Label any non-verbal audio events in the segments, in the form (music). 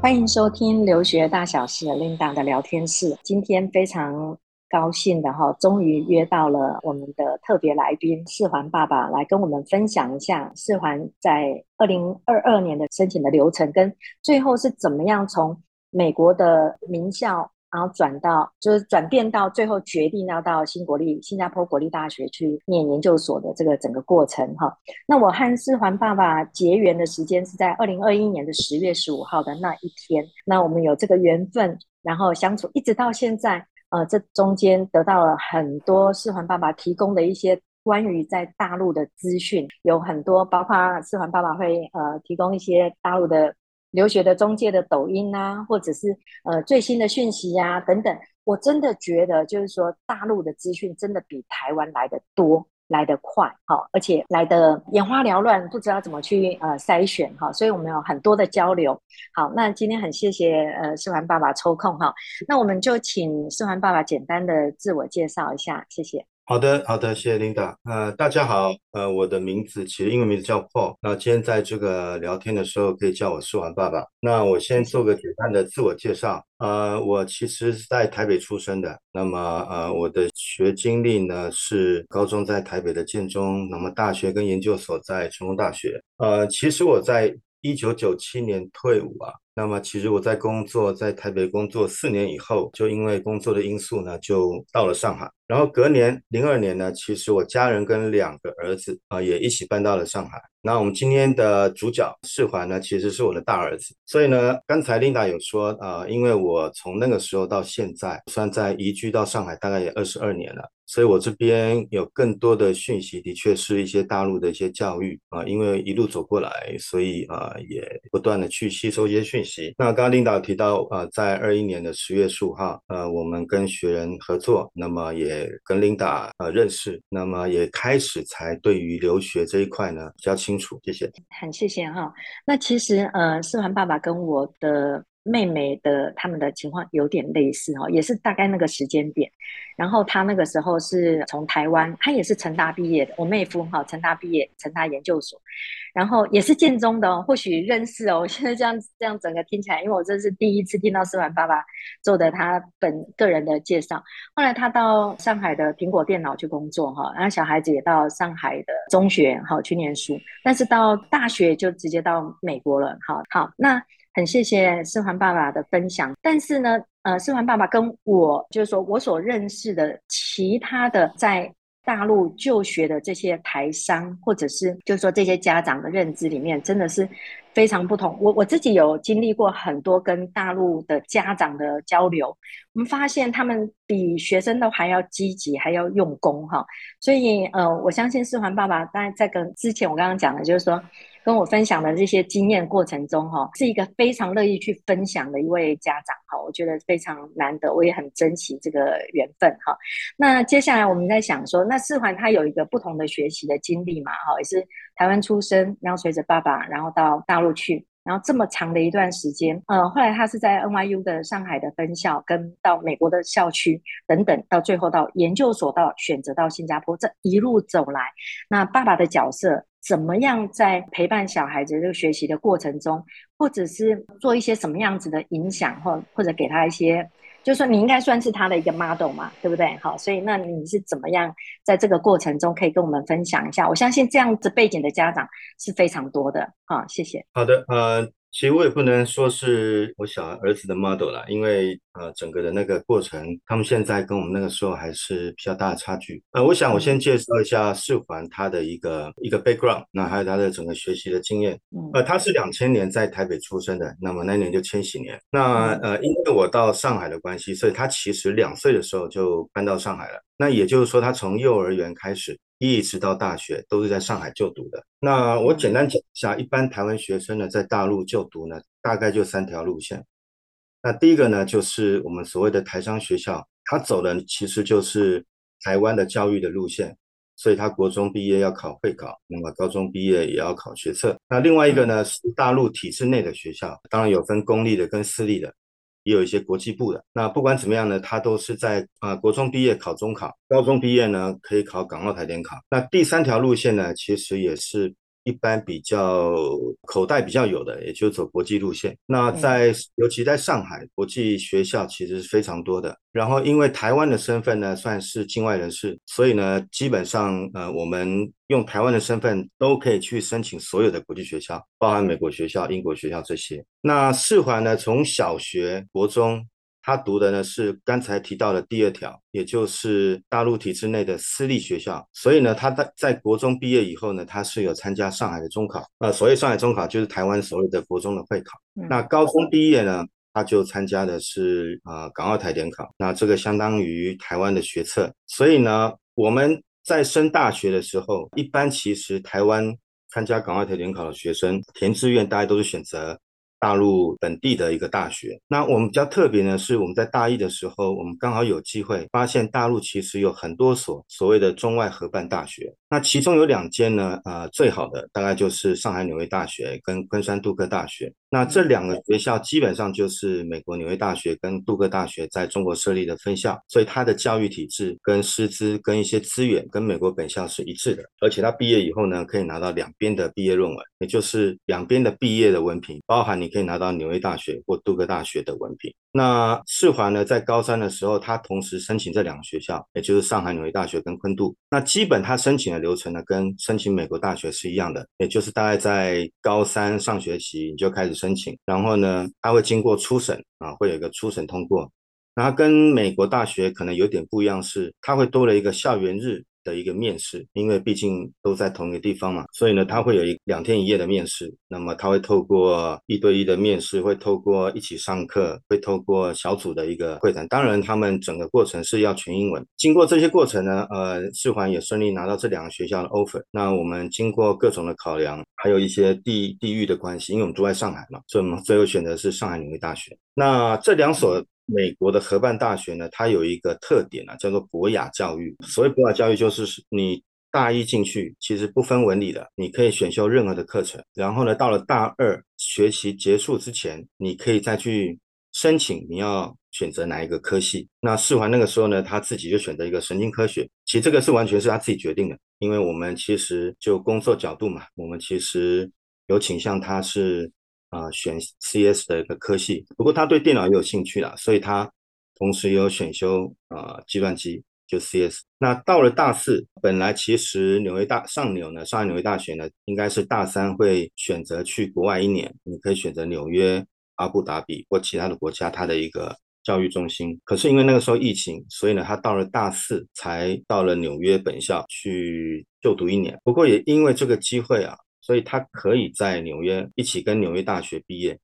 欢迎收听留学大小事 Linda 的聊天室。今天非常高兴的哈，终于约到了我们的特别来宾四环爸爸来跟我们分享一下四环在二零二二年的申请的流程，跟最后是怎么样从美国的名校。然后转到就是转变到最后决定要到新国立新加坡国立大学去念研究所的这个整个过程哈。那我和四环爸爸结缘的时间是在二零二一年的十月十五号的那一天。那我们有这个缘分，然后相处一直到现在。呃，这中间得到了很多四环爸爸提供的一些关于在大陆的资讯，有很多包括四环爸爸会呃提供一些大陆的。留学的中介的抖音啊，或者是呃最新的讯息呀、啊、等等，我真的觉得就是说大陆的资讯真的比台湾来得多，来得快，哈，而且来得眼花缭乱，不知道怎么去呃筛选哈，所以我们有很多的交流。好，那今天很谢谢呃世环爸爸抽空哈，那我们就请世环爸爸简单的自我介绍一下，谢谢。好的，好的，谢谢 Linda。呃，大家好，呃，我的名字其实英文名字叫 Paul。那今天在这个聊天的时候，可以叫我世环爸爸。那我先做个简单的自我介绍。呃，我其实是在台北出生的。那么，呃，我的学经历呢是高中在台北的建中，那么大学跟研究所在成功大学。呃，其实我在一九九七年退伍啊。那么，其实我在工作，在台北工作四年以后，就因为工作的因素呢，就到了上海。然后隔年零二年呢，其实我家人跟两个儿子啊、也一起搬到了上海。那我们今天的主角世环呢，其实是我的大儿子。所以呢，刚才 Linda 有说啊、因为我从那个时候到现在，算在移居到上海大概也二十二年了。所以我这边有更多的讯息，的确是一些大陆的一些教育啊，因为一路走过来，所以啊也不断的去吸收一些讯息。那刚刚领导提到啊，在二一年的十月十五号，呃，我们跟学人合作，那么也跟领导呃认识，那么也开始才对于留学这一块呢比较清楚。谢谢，很谢谢哈。那其实呃，世环爸爸跟我的。妹妹的他们的情况有点类似哈，也是大概那个时间点。然后他那个时候是从台湾，他也是成大毕业的。我妹夫哈，成大毕业，成大研究所，然后也是建中的哦，或许认识哦。现在这样这样整个听起来，因为我这是第一次听到世环爸爸做的他本个人的介绍。后来他到上海的苹果电脑去工作哈，然后小孩子也到上海的中学哈去念书，但是到大学就直接到美国了。好好那。很谢谢思环爸爸的分享，但是呢，呃，世环爸爸跟我就是说我所认识的其他的在大陆就学的这些台商，或者是就是说这些家长的认知里面，真的是非常不同。我我自己有经历过很多跟大陆的家长的交流，我们发现他们比学生都还要积极，还要用功哈。所以呃，我相信思环爸爸，当然在跟之前我刚刚讲的，就是说。跟我分享的这些经验过程中，哈，是一个非常乐意去分享的一位家长，哈，我觉得非常难得，我也很珍惜这个缘分，哈。那接下来我们在想说，那四环他有一个不同的学习的经历嘛，哈，也是台湾出生，然后随着爸爸，然后到大陆去，然后这么长的一段时间，呃，后来他是在 NYU 的上海的分校，跟到美国的校区等等，到最后到研究所，到选择到新加坡，这一路走来，那爸爸的角色。怎么样在陪伴小孩子这个学习的过程中，或者是做一些什么样子的影响，或或者给他一些，就是说你应该算是他的一个 model 嘛，对不对？好，所以那你是怎么样在这个过程中可以跟我们分享一下？我相信这样子背景的家长是非常多的。好，谢谢。好的，呃。其实我也不能说是我小儿子的 model 啦，因为呃，整个的那个过程，他们现在跟我们那个时候还是比较大的差距。呃，我想我先介绍一下世环他的一个一个 background，那还有他的整个学习的经验。呃，他是两千年在台北出生的，那么那年就千禧年。那呃，因为我到上海的关系，所以他其实两岁的时候就搬到上海了。那也就是说，他从幼儿园开始。一直到大学都是在上海就读的。那我简单讲一下，一般台湾学生呢，在大陆就读呢，大概就三条路线。那第一个呢，就是我们所谓的台商学校，他走的其实就是台湾的教育的路线，所以他国中毕业要考会考，那么高中毕业也要考学测。那另外一个呢，是大陆体制内的学校，当然有分公立的跟私立的。也有一些国际部的。那不管怎么样呢，他都是在啊、国中毕业考中考，高中毕业呢可以考港澳台联考。那第三条路线呢，其实也是。一般比较口袋比较有的，也就走国际路线。那在尤其在上海，国际学校其实是非常多的。然后因为台湾的身份呢，算是境外人士，所以呢，基本上呃，我们用台湾的身份都可以去申请所有的国际学校，包含美国学校、英国学校这些。那四环呢，从小学、国中。他读的呢是刚才提到的第二条，也就是大陆体制内的私立学校。所以呢，他在在国中毕业以后呢，他是有参加上海的中考。呃，所谓上海中考就是台湾所谓的国中的会考。嗯、那高中毕业呢，他就参加的是呃港澳台联考。那这个相当于台湾的学测。所以呢，我们在升大学的时候，一般其实台湾参加港澳台联考的学生填志愿，大家都是选择。大陆本地的一个大学，那我们比较特别呢，是我们在大一的时候，我们刚好有机会发现大陆其实有很多所所谓的中外合办大学，那其中有两间呢，呃，最好的大概就是上海纽约大学跟昆山杜克大学。那这两个学校基本上就是美国纽约大学跟杜克大学在中国设立的分校，所以它的教育体制跟师资跟一些资源跟美国本校是一致的，而且他毕业以后呢，可以拿到两边的毕业论文，也就是两边的毕业的文凭，包含你可以拿到纽约大学或杜克大学的文凭。那世华呢，在高三的时候，他同时申请这两个学校，也就是上海纽约大学跟昆杜。那基本他申请流程呢，跟申请美国大学是一样的，也就是大概在高三上学期你就开始。申请，然后呢，它会经过初审啊，会有一个初审通过。然后跟美国大学可能有点不一样，是它会多了一个校园日。的一个面试，因为毕竟都在同一个地方嘛，所以呢，他会有一两天一夜的面试。那么他会透过一对一的面试，会透过一起上课，会透过小组的一个会谈。当然，他们整个过程是要全英文。经过这些过程呢，呃，世环也顺利拿到这两个学校的 offer。那我们经过各种的考量，还有一些地地域的关系，因为我们住在上海嘛，所以我们最后选择是上海纽约大学。那这两所。美国的合办大学呢，它有一个特点啊，叫做博雅教育。所谓博雅教育，就是你大一进去，其实不分文理的，你可以选修任何的课程。然后呢，到了大二学期结束之前，你可以再去申请你要选择哪一个科系。那世环那个时候呢，他自己就选择一个神经科学。其实这个是完全是他自己决定的，因为我们其实就工作角度嘛，我们其实有倾向他是。啊、选 CS 的一个科系，不过他对电脑也有兴趣啦，所以他同时也有选修啊、计算机，就 CS。那到了大四，本来其实纽约大上纽呢，上海纽约大学呢，应该是大三会选择去国外一年，你可以选择纽约、阿布达比或其他的国家，它的一个教育中心。可是因为那个时候疫情，所以呢，他到了大四才到了纽约本校去就读一年。不过也因为这个机会啊。所以他可以在纽约一起跟纽约大学毕业。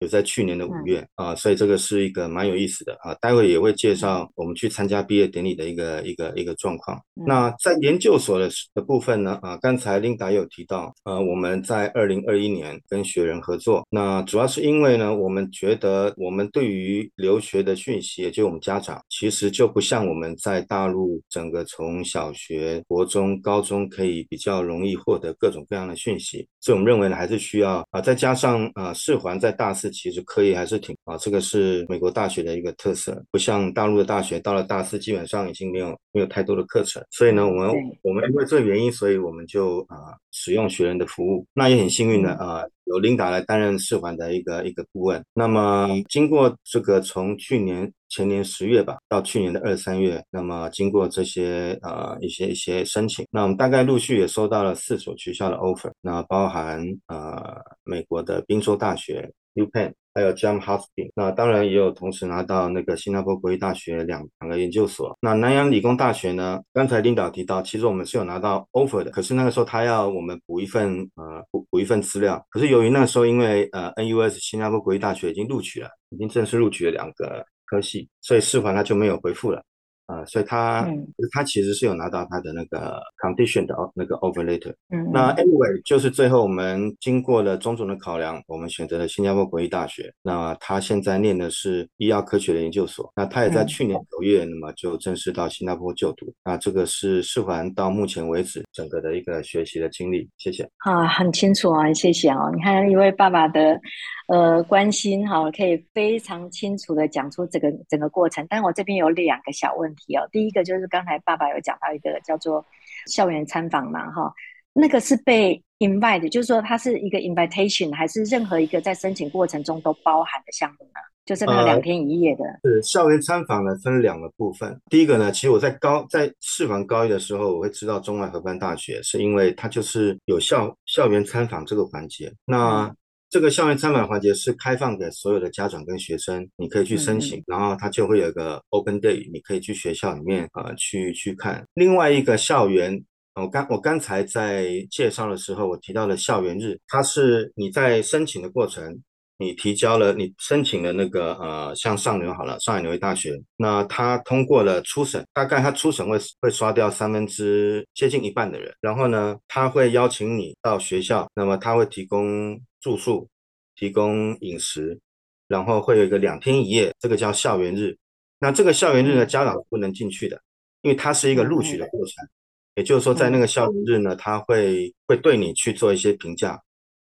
就在去年的五月啊，所以这个是一个蛮有意思的啊，待会也会介绍我们去参加毕业典礼的一个一个一个状况。那在研究所的的部分呢啊，刚才 Linda 有提到，呃，我们在二零二一年跟学人合作，那主要是因为呢，我们觉得我们对于留学的讯息，也就是我们家长，其实就不像我们在大陆整个从小学、国中、高中可以比较容易获得各种各样的讯息，所以我们认为呢，还是需要啊，再加上啊，世环在大四。其实课业还是挺啊，这个是美国大学的一个特色，不像大陆的大学，到了大四基本上已经没有没有太多的课程，所以呢，我们我们因为这个原因，所以我们就啊使用学人的服务，那也很幸运的啊，由 Linda 来担任世环的一个一个顾问。那么经过这个从去年前年十月吧，到去年的二三月，那么经过这些呃一些一些申请，那我们大概陆续也收到了四所学校的 offer，那包含呃美国的宾州大学。UPenn 还有 John Hopkins，那当然也有同时拿到那个新加坡国际大学两两个研究所。那南洋理工大学呢？刚才领导提到，其实我们是有拿到 offer 的，可是那个时候他要我们补一份呃补补一份资料。可是由于那时候因为呃 NUS 新加坡国际大学已经录取了，已经正式录取了两个科系，所以世环他就没有回复了。啊、呃，所以他、嗯、他其实是有拿到他的那个 condition 的那个 offer letter。嗯，那 anyway 就是最后我们经过了种种的考量，我们选择了新加坡国立大学。那他现在念的是医药科学的研究所。那他也在去年九月，那么就正式到新加坡就读。嗯、那这个是世环到目前为止整个的一个学习的经历。谢谢。啊，很清楚啊，谢谢啊。你看一位爸爸的呃关心哈，可以非常清楚的讲出整个整个过程。但我这边有两个小问题哦，第一个就是刚才爸爸有讲到一个叫做校园参访嘛哈，那个是被 invite，就是说它是一个 invitation，还是任何一个在申请过程中都包含的项目呢？就是那两天一夜的。是、呃、校园参访呢，分两个部分。第一个呢，其实我在高在士官高一的时候，我会知道中外合办大学，是因为它就是有校校园参访这个环节。那、嗯、这个校园参访环节是开放给所有的家长跟学生，你可以去申请，嗯、然后它就会有一个 open day，你可以去学校里面啊、呃、去去看。另外一个校园，我刚我刚才在介绍的时候，我提到了校园日，它是你在申请的过程。你提交了，你申请了那个呃，像上纽好了，上海纽约大学，那他通过了初审，大概他初审会会刷掉三分之接近一半的人，然后呢，他会邀请你到学校，那么他会提供住宿，提供饮食，然后会有一个两天一夜，这个叫校园日。那这个校园日呢，家长是不能进去的，因为它是一个录取的过程，也就是说，在那个校园日呢，他会会对你去做一些评价，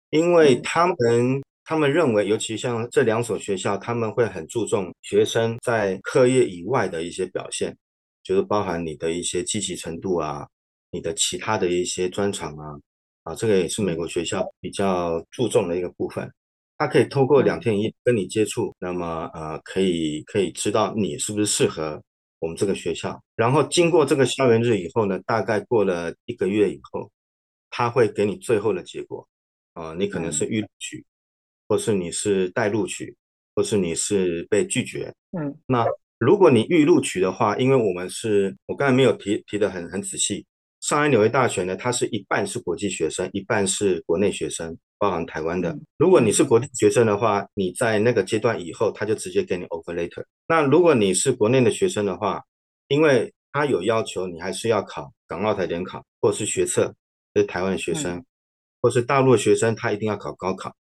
因为他们。他们认为，尤其像这两所学校，他们会很注重学生在课业以外的一些表现，就是包含你的一些积极程度啊，你的其他的一些专长啊，啊，这个也是美国学校比较注重的一个部分。他可以透过两天一夜跟你接触，那么呃，可以可以知道你是不是适合我们这个学校。然后经过这个校园日以后呢，大概过了一个月以后，他会给你最后的结果啊，你可能是预录取。或是你是待录取，或是你是被拒绝，嗯，那如果你预录取的话，因为我们是我刚才没有提提的很很仔细，上海纽约大学呢，它是一半是国际学生，一半是国内学生，包含台湾的。嗯、如果你是国际学生的话，你在那个阶段以后，他就直接给你 offer letter。那如果你是国内的学生的话，因为他有要求，你还是要考港澳台联考，或是学测，就是台湾的学生，嗯、或是大陆的学生，他一定要考高考。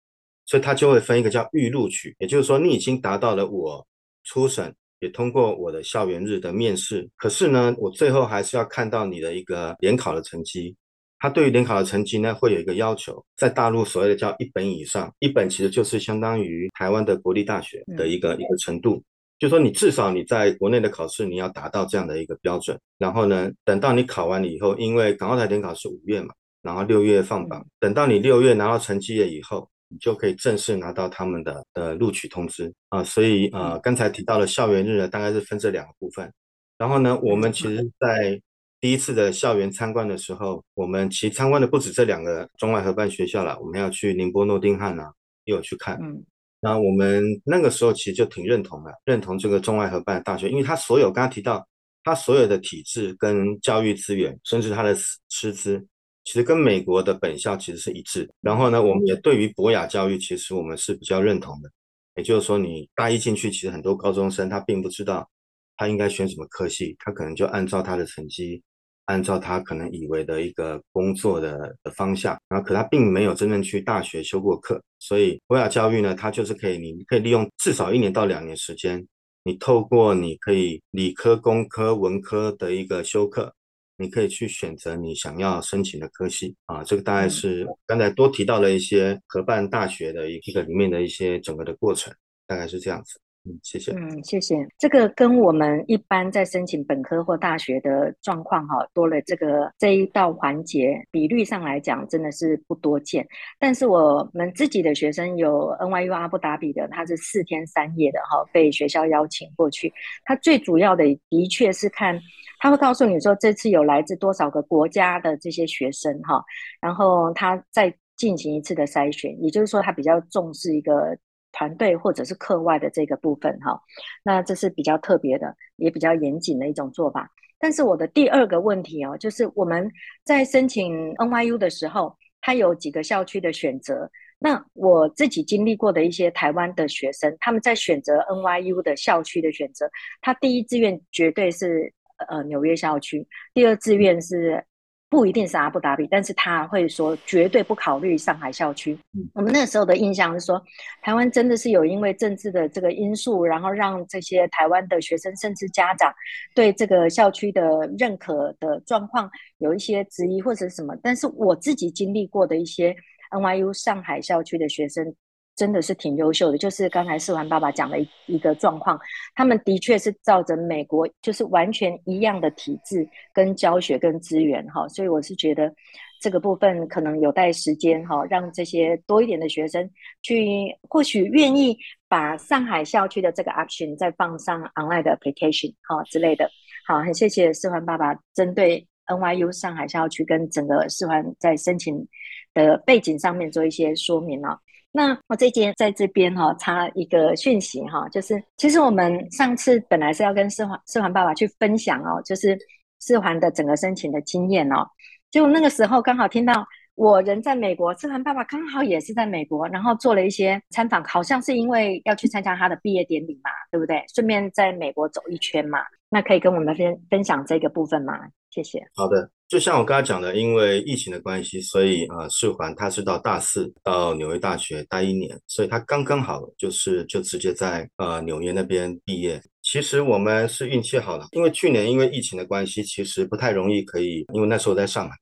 所以他就会分一个叫预录取，也就是说你已经达到了我初审，也通过我的校园日的面试，可是呢，我最后还是要看到你的一个联考的成绩。他对于联考的成绩呢，会有一个要求，在大陆所谓的叫一本以上，一本其实就是相当于台湾的国立大学的一个一个程度，就说你至少你在国内的考试你要达到这样的一个标准。然后呢，等到你考完了以后，因为港澳台联考是五月嘛，然后六月放榜，等到你六月拿到成绩了以后。你就可以正式拿到他们的的录取通知啊，所以呃，刚才提到了校园日呢，大概是分这两个部分。然后呢，我们其实在第一次的校园参观的时候，我们其实参观的不止这两个中外合办学校了，我们要去宁波、诺丁汉啊，也有去看。嗯，那我们那个时候其实就挺认同的，认同这个中外合办大学，因为它所有刚刚提到，它所有的体制跟教育资源，甚至它的师资。其实跟美国的本校其实是一致。然后呢，我们也对于博雅教育，其实我们是比较认同的。也就是说，你大一进去，其实很多高中生他并不知道他应该选什么科系，他可能就按照他的成绩，按照他可能以为的一个工作的的方向，然后可他并没有真正去大学修过课。所以博雅教育呢，它就是可以，你可以利用至少一年到两年时间，你透过你可以理科、工科、文科的一个修课。你可以去选择你想要申请的科系啊，这个大概是刚才多提到了一些合办大学的一个里面的一些整个的过程，大概是这样子。嗯，谢谢。嗯，谢谢。这个跟我们一般在申请本科或大学的状况哈，多了这个这一道环节，比率上来讲真的是不多见。但是我们自己的学生有 NYU 阿布达比的，他是四天三夜的哈，被学校邀请过去。他最主要的的确是看，他会告诉你说这次有来自多少个国家的这些学生哈，然后他再进行一次的筛选，也就是说他比较重视一个。团队或者是课外的这个部分哈，那这是比较特别的，也比较严谨的一种做法。但是我的第二个问题哦，就是我们在申请 NYU 的时候，它有几个校区的选择。那我自己经历过的一些台湾的学生，他们在选择 NYU 的校区的选择，他第一志愿绝对是呃纽约校区，第二志愿是。不一定是阿布达比，但是他会说绝对不考虑上海校区。嗯，我们那时候的印象是说，台湾真的是有因为政治的这个因素，然后让这些台湾的学生甚至家长对这个校区的认可的状况有一些质疑或者什么。但是我自己经历过的一些 NYU 上海校区的学生，真的是挺优秀的。就是刚才世环爸爸讲的一一个状况，他们的确是照着美国就是完全一样的体制跟教学跟资源哈，所以我是觉得这个部分可能有待时间哈，让这些多一点的学生去或许愿意把上海校区的这个 option 再放上 online 的 application 哈之类的。好，很谢谢世环爸爸针对。NYU 上海校区跟整个世环在申请的背景上面做一些说明啊。那我这节在这边哈插一个讯息哈，就是其实我们上次本来是要跟世环世环爸爸去分享哦，就是世环的整个申请的经验哦。结果那个时候刚好听到我人在美国，世环爸爸刚好也是在美国，然后做了一些参访，好像是因为要去参加他的毕业典礼嘛，对不对？顺便在美国走一圈嘛。那可以跟我们分分享这个部分吗？谢谢。好的，就像我刚才讲的，因为疫情的关系，所以呃，世环他是到大四到纽约大学待一年，所以他刚刚好就是就直接在呃纽约那边毕业。其实我们是运气好了，因为去年因为疫情的关系，其实不太容易可以，因为那时候在上海。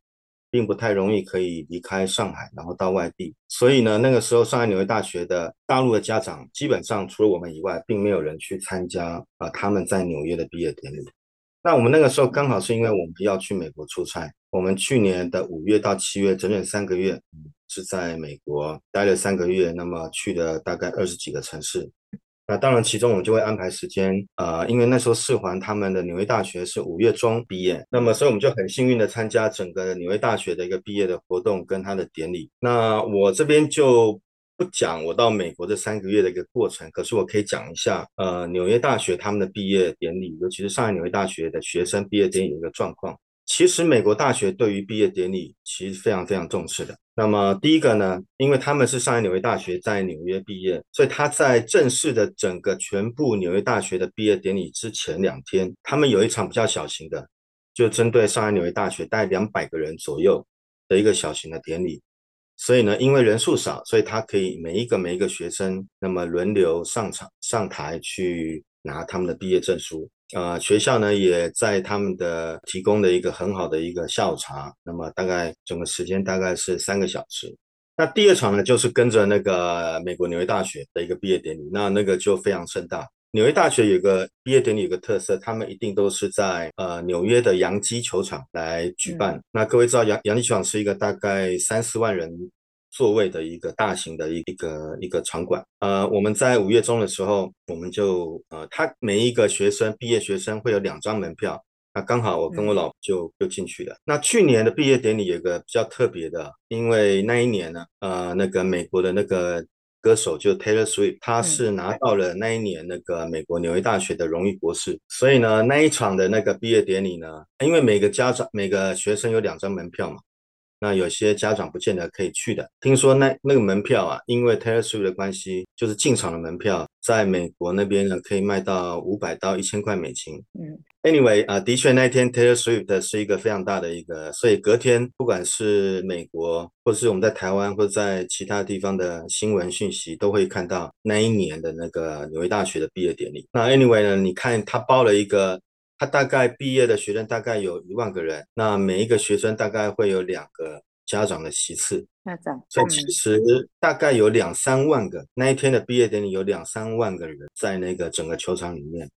并不太容易可以离开上海，然后到外地。所以呢，那个时候上海纽约大学的大陆的家长，基本上除了我们以外，并没有人去参加啊、呃、他们在纽约的毕业典礼。那我们那个时候刚好是因为我们要去美国出差，我们去年的五月到七月整整三个月，是在美国待了三个月，那么去了大概二十几个城市。那当然，其中我们就会安排时间，呃，因为那时候四环他们的纽约大学是五月中毕业，那么所以我们就很幸运的参加整个纽约大学的一个毕业的活动跟他的典礼。那我这边就不讲我到美国这三个月的一个过程，可是我可以讲一下，呃，纽约大学他们的毕业典礼，尤其是上海纽约大学的学生毕业典礼的一个状况。其实美国大学对于毕业典礼其实非常非常重视的。那么第一个呢，因为他们是上海纽约大学在纽约毕业，所以他在正式的整个全部纽约大学的毕业典礼之前两天，他们有一场比较小型的，就针对上海纽约大学大概两百个人左右的一个小型的典礼。所以呢，因为人数少，所以他可以每一个每一个学生那么轮流上场上台去拿他们的毕业证书。呃，学校呢也在他们的提供的一个很好的一个下午茶，那么大概整个时间大概是三个小时。那第二场呢，就是跟着那个美国纽约大学的一个毕业典礼，那那个就非常盛大。纽约大学有个毕业典礼有个特色，他们一定都是在呃纽约的洋基球场来举办。嗯、那各位知道洋洋基球场是一个大概三四万人。座位的一个大型的一个一个场馆，呃，我们在五月中的时候，我们就呃，他每一个学生毕业学生会有两张门票，那刚好我跟我老婆就就进去了。那去年的毕业典礼有个比较特别的，因为那一年呢，呃，那个美国的那个歌手就 Taylor Swift，他是拿到了那一年那个美国纽约大学的荣誉博士，所以呢，那一场的那个毕业典礼呢，因为每个家长每个学生有两张门票嘛。那有些家长不见得可以去的。听说那那个门票啊，因为 Taylor Swift 的关系，就是进场的门票，在美国那边呢，可以卖到五百到一千块美金。嗯，Anyway 啊，的确那一天 Taylor Swift 是一个非常大的一个，所以隔天不管是美国，或者是我们在台湾，或者在其他地方的新闻讯息，都会看到那一年的那个纽约大学的毕业典礼。那 Anyway 呢，你看他包了一个。他大概毕业的学生大概有一万个人，那每一个学生大概会有两个家长的席次，家长，所以其实大概有两三万个，那一天的毕业典礼有两三万个人在那个整个球场里面，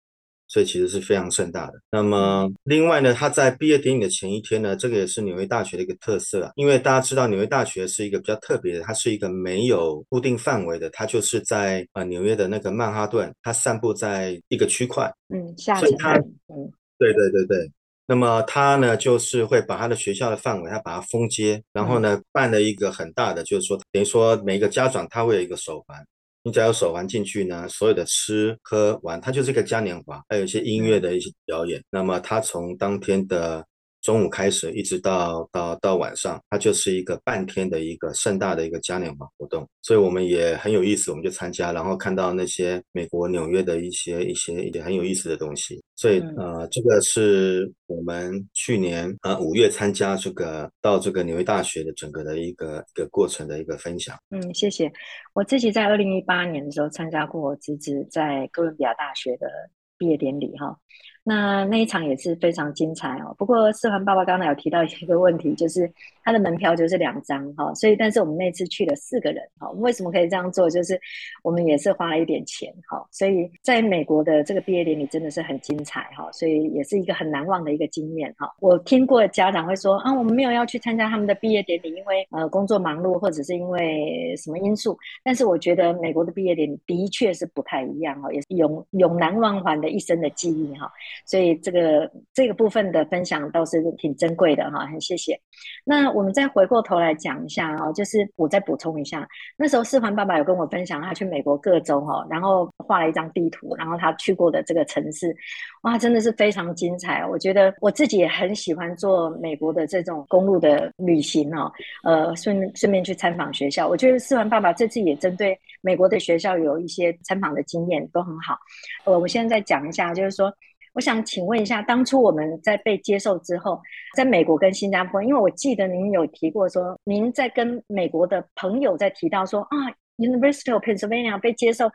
所以其实是非常盛大的。那么另外呢，他在毕业典礼的前一天呢，这个也是纽约大学的一个特色啊，因为大家知道纽约大学是一个比较特别的，它是一个没有固定范围的，它就是在呃纽约的那个曼哈顿，它散布在一个区块。嗯，下所以它，嗯，对对对对，那么他呢，就是会把他的学校的范围，他把它封街，然后呢，办了一个很大的，就是说，等于说每一个家长他会有一个手环，你只要有手环进去呢，所有的吃喝玩，它就是一个嘉年华，还有一些音乐的一些表演。那么它从当天的。中午开始，一直到到到晚上，它就是一个半天的一个盛大的一个嘉年华活动，所以我们也很有意思，我们就参加，然后看到那些美国纽约的一些一些一些很有意思的东西。所以呃，这个是我们去年呃五月参加这个到这个纽约大学的整个的一个一个过程的一个分享。嗯，谢谢。我自己在二零一八年的时候参加过我侄子在哥伦比亚大学的毕业典礼哈。那那一场也是非常精彩哦。不过世环爸爸刚才有提到一个问题，就是他的门票就是两张哈，所以但是我们那次去了四个人哈。为什么可以这样做？就是我们也是花了一点钱哈，所以在美国的这个毕业典礼真的是很精彩哈，所以也是一个很难忘的一个经验哈。我听过家长会说啊，我们没有要去参加他们的毕业典礼，因为呃工作忙碌或者是因为什么因素。但是我觉得美国的毕业典礼的确是不太一样哈，也是永永难忘还的一生的记忆哈。所以这个这个部分的分享倒是挺珍贵的哈，很谢谢。那我们再回过头来讲一下啊，就是我再补充一下，那时候四环爸爸有跟我分享他去美国各州哈，然后画了一张地图，然后他去过的这个城市，哇，真的是非常精彩。我觉得我自己也很喜欢做美国的这种公路的旅行哦，呃，顺顺便去参访学校。我觉得四环爸爸这次也针对美国的学校有一些参访的经验，都很好。呃，我现在再讲一下，就是说。我想请问一下，当初我们在被接受之后，在美国跟新加坡，因为我记得您有提过说，您在跟美国的朋友在提到说啊，University of Pennsylvania 被接受，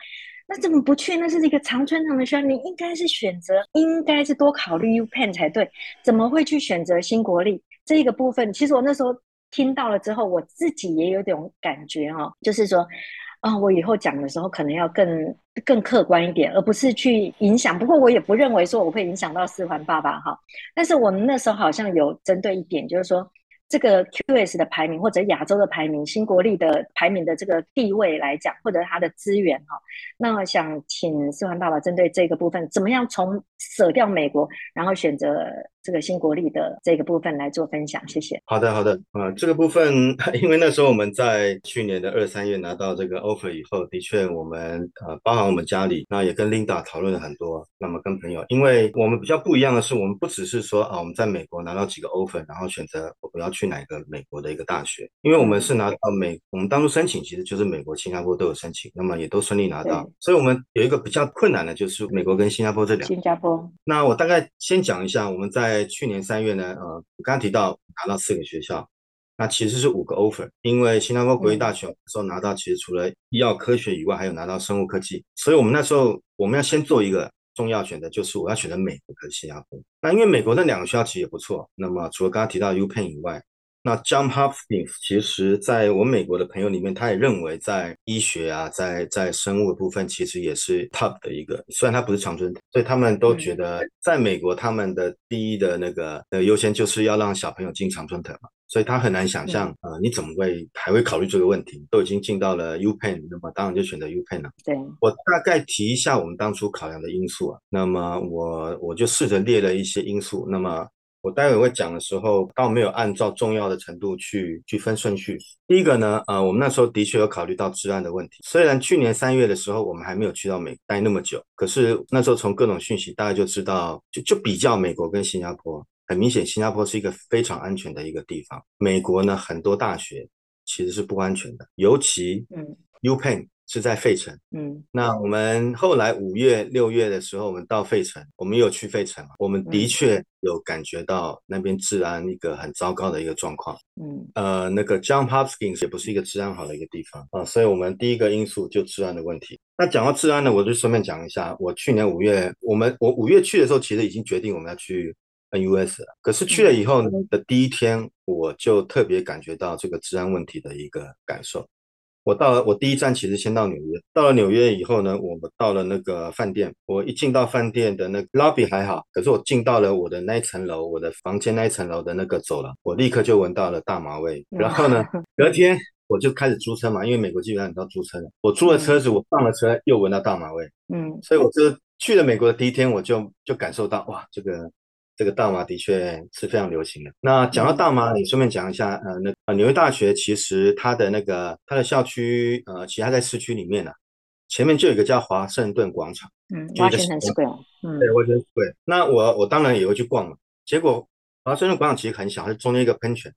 那怎么不去？那是一个常春藤的学校，你应该是选择，应该是多考虑 UPenn 才对，怎么会去选择新国立这一个部分？其实我那时候听到了之后，我自己也有点感觉哦，就是说。啊、我以后讲的时候可能要更更客观一点，而不是去影响。不过我也不认为说我会影响到四环爸爸哈。但是我们那时候好像有针对一点，就是说这个 QS 的排名或者亚洲的排名、新国立的排名的这个地位来讲，或者它的资源哈。那想请四环爸爸针对这个部分，怎么样从舍掉美国，然后选择。这个新国立的这个部分来做分享，谢谢。好的，好的，啊、呃，这个部分，(laughs) 因为那时候我们在去年的二三月拿到这个 offer 以后，的确我们呃，包含我们家里，那也跟 Linda 讨论了很多，那么跟朋友，因为我们比较不一样的是，我们不只是说啊，我们在美国拿到几个 offer，然后选择我们要去哪个美国的一个大学，因为我们是拿到美，我们当初申请其实就是美国、新加坡都有申请，那么也都顺利拿到，所以我们有一个比较困难的就是美国跟新加坡这两个。新加坡。那我大概先讲一下我们在。在去年三月呢，呃，我刚刚提到拿到四个学校，那其实是五个 offer，因为新加坡国立大学那时候拿到，其实除了医药科学以外，还有拿到生物科技，所以我们那时候我们要先做一个重要选择，就是我要选择美国和新加坡。那因为美国那两个学校其实也不错，那么除了刚刚提到 UPenn 以外。那 John Hopkins 其实，在我美国的朋友里面，他也认为在医学啊，在在生物的部分，其实也是 top 的一个。虽然他不是常春藤，所以他们都觉得，在美国他们的第一的那个呃优先就是要让小朋友进常春藤嘛。所以他很难想象，呃，你怎么会还会考虑这个问题？都已经进到了 UPenn，那么当然就选择 UPenn 了。对，我大概提一下我们当初考量的因素啊。那么我我就试着列了一些因素。那么我待会会讲的时候，倒没有按照重要的程度去去分顺序。第一个呢，呃，我们那时候的确有考虑到治安的问题。虽然去年三月的时候我们还没有去到美待那么久，可是那时候从各种讯息大概就知道，就就比较美国跟新加坡，很明显新加坡是一个非常安全的一个地方。美国呢，很多大学其实是不安全的，尤其嗯，UPenn。是在费城，嗯，那我们后来五月、六月的时候，我们到费城，我们有去费城，我们的确有感觉到那边治安一个很糟糕的一个状况，嗯，呃，那个 John Hopkins 也不是一个治安好的一个地方啊，所以我们第一个因素就治安的问题。那讲到治安呢，我就顺便讲一下，我去年五月，我们我五月去的时候，其实已经决定我们要去 NUS 了，可是去了以后的第一天，我就特别感觉到这个治安问题的一个感受。我到了，我第一站其实先到纽约。到了纽约以后呢，我到了那个饭店。我一进到饭店的那个 lobby 还好，可是我进到了我的那一层楼，我的房间那一层楼的那个走廊，我立刻就闻到了大麻味。然后呢，(laughs) 隔天我就开始租车嘛，因为美国基本上你都要租车的。我租了车子，我上了车又闻到大麻味。嗯，所以我就去了美国的第一天，我就就感受到哇，这个。这个大麻的确是非常流行的。那讲到大麻，你顺便讲一下，呃，那呃纽约大学其实它的那个它的校区，呃，其实它在市区里面呢，前面就有一个叫华盛顿广场，嗯，华盛顿 Square，嗯，对，华盛顿 Square。那我我当然也会去逛嘛。结果华盛顿广场其实很小，它是中间一个喷泉，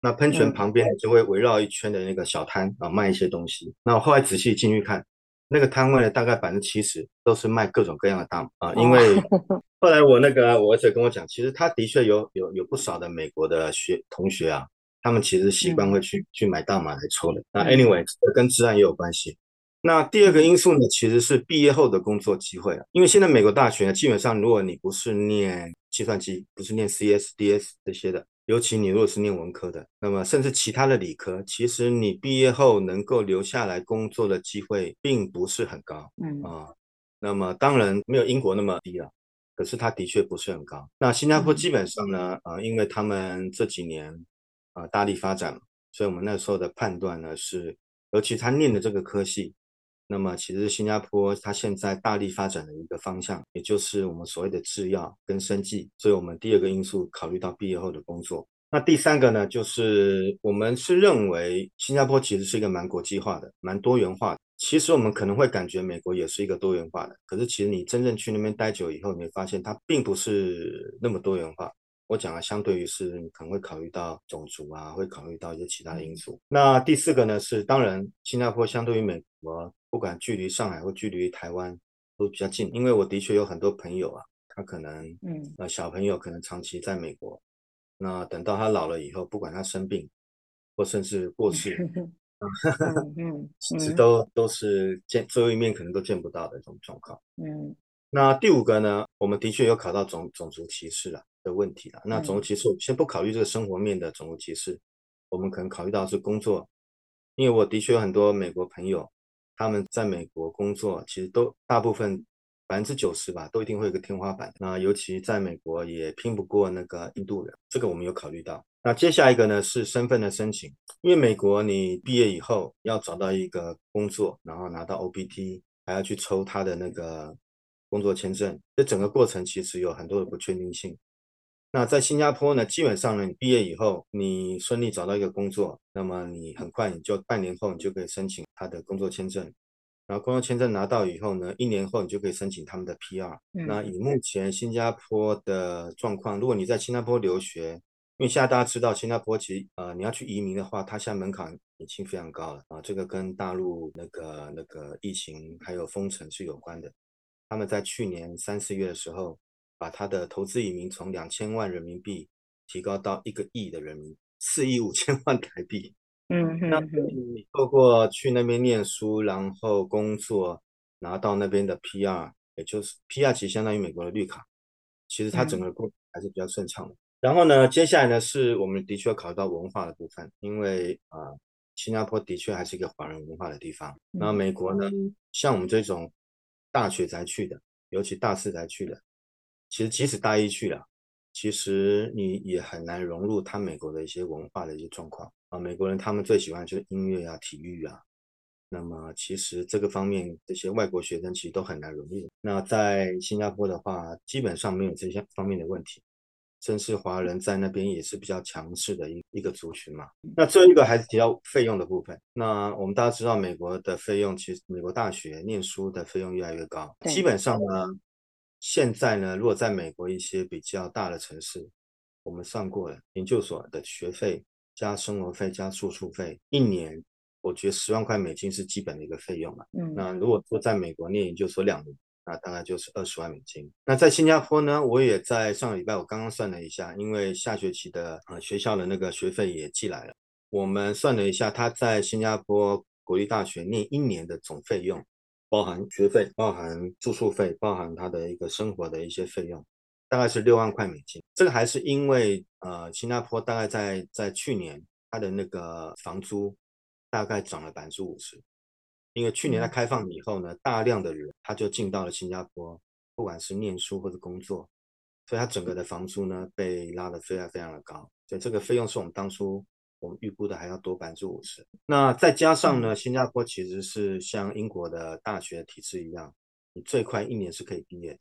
那喷泉旁边就会围绕一圈的那个小摊啊卖一些东西。那我后来仔细进去看。那个摊位呢，大概百分之七十都是卖各种各样的大麻啊，因为 (laughs) 后来我那个我儿子跟我讲，其实他的确有有有不少的美国的学同学啊，他们其实习惯会去、嗯、去买大麻来抽的。那 anyway，跟治安也有关系。那第二个因素呢，其实是毕业后的工作机会啊。因为现在美国大学呢，基本上如果你不是念计算机，不是念 CS、DS 这些的，尤其你如果是念文科的，那么甚至其他的理科，其实你毕业后能够留下来工作的机会并不是很高。嗯啊，那么当然没有英国那么低了，可是它的确不是很高。那新加坡基本上呢，啊，因为他们这几年啊大力发展，所以我们那时候的判断呢是，尤其他念的这个科系。那么，其实新加坡它现在大力发展的一个方向，也就是我们所谓的制药跟生技。所以，我们第二个因素考虑到毕业后的工作。那第三个呢，就是我们是认为新加坡其实是一个蛮国际化的、蛮多元化的。其实我们可能会感觉美国也是一个多元化的，可是其实你真正去那边待久以后，你会发现它并不是那么多元化。我讲的相对于是你可能会考虑到种族啊，会考虑到一些其他的因素。那第四个呢，是当然新加坡相对于美国。不管距离上海或距离台湾都比较近，因为我的确有很多朋友啊，他可能，嗯，呃，小朋友可能长期在美国，那等到他老了以后，不管他生病或甚至过世，(laughs) 嗯，其实都都是见最后一面可能都见不到的这种状况。嗯，那第五个呢，我们的确有考到种种族歧视了的问题了。那种族歧视，我先不考虑这个生活面的种族歧视，我们可能考虑到是工作，因为我的确有很多美国朋友。他们在美国工作，其实都大部分百分之九十吧，都一定会有个天花板。那尤其在美国也拼不过那个印度人，这个我们有考虑到。那接下一个呢是身份的申请，因为美国你毕业以后要找到一个工作，然后拿到 OPT，还要去抽他的那个工作签证，这整个过程其实有很多的不确定性。那在新加坡呢，基本上呢，你毕业以后，你顺利找到一个工作，那么你很快你就半年后你就可以申请他的工作签证，然后工作签证拿到以后呢，一年后你就可以申请他们的 PR。嗯。那以目前新加坡的状况，如果你在新加坡留学，因为现在大家知道新加坡其实呃你要去移民的话，它现在门槛已经非常高了啊，这个跟大陆那个那个疫情还有封城是有关的。他们在去年三四月的时候。把他的投资移民从两千万人民币提高到一个亿的人民币，四亿五千万台币。嗯，那你透过去那边念书，然后工作，拿到那边的 PR，也就是 PR，其实相当于美国的绿卡。其实它整个过程还是比较顺畅的。然后呢，接下来呢是我们的确要考虑到文化的部分，因为啊、呃，新加坡的确还是一个华人文化的地方。那美国呢，像我们这种大学才去的，尤其大四才去的。其实即使大一去了，其实你也很难融入他美国的一些文化的一些状况啊。美国人他们最喜欢就是音乐啊、体育啊。那么其实这个方面，这些外国学生其实都很难融入。那在新加坡的话，基本上没有这些方面的问题。正是华人在那边也是比较强势的一一个族群嘛。那最后一个还是提到费用的部分。那我们大家知道，美国的费用其实美国大学念书的费用越来越高，基本上呢。现在呢，如果在美国一些比较大的城市，我们算过了，研究所的学费加生活费加住宿费，一年我觉得十万块美金是基本的一个费用嘛。嗯，那如果说在美国念研究所两年，那大概就是二十万美金。那在新加坡呢，我也在上个礼拜我刚刚算了一下，因为下学期的呃学校的那个学费也寄来了，我们算了一下，他在新加坡国立大学念一年的总费用。包含学费、包含住宿费、包含他的一个生活的一些费用，大概是六万块美金。这个还是因为呃，新加坡大概在在去年它的那个房租大概涨了百分之五十，因为去年它开放以后呢，大量的人他就进到了新加坡，不管是念书或者工作，所以它整个的房租呢被拉得非常非常的高，所以这个费用是我们当初。我们预估的还要多百分之五十。那再加上呢，新加坡其实是像英国的大学体制一样，你最快一年是可以毕业，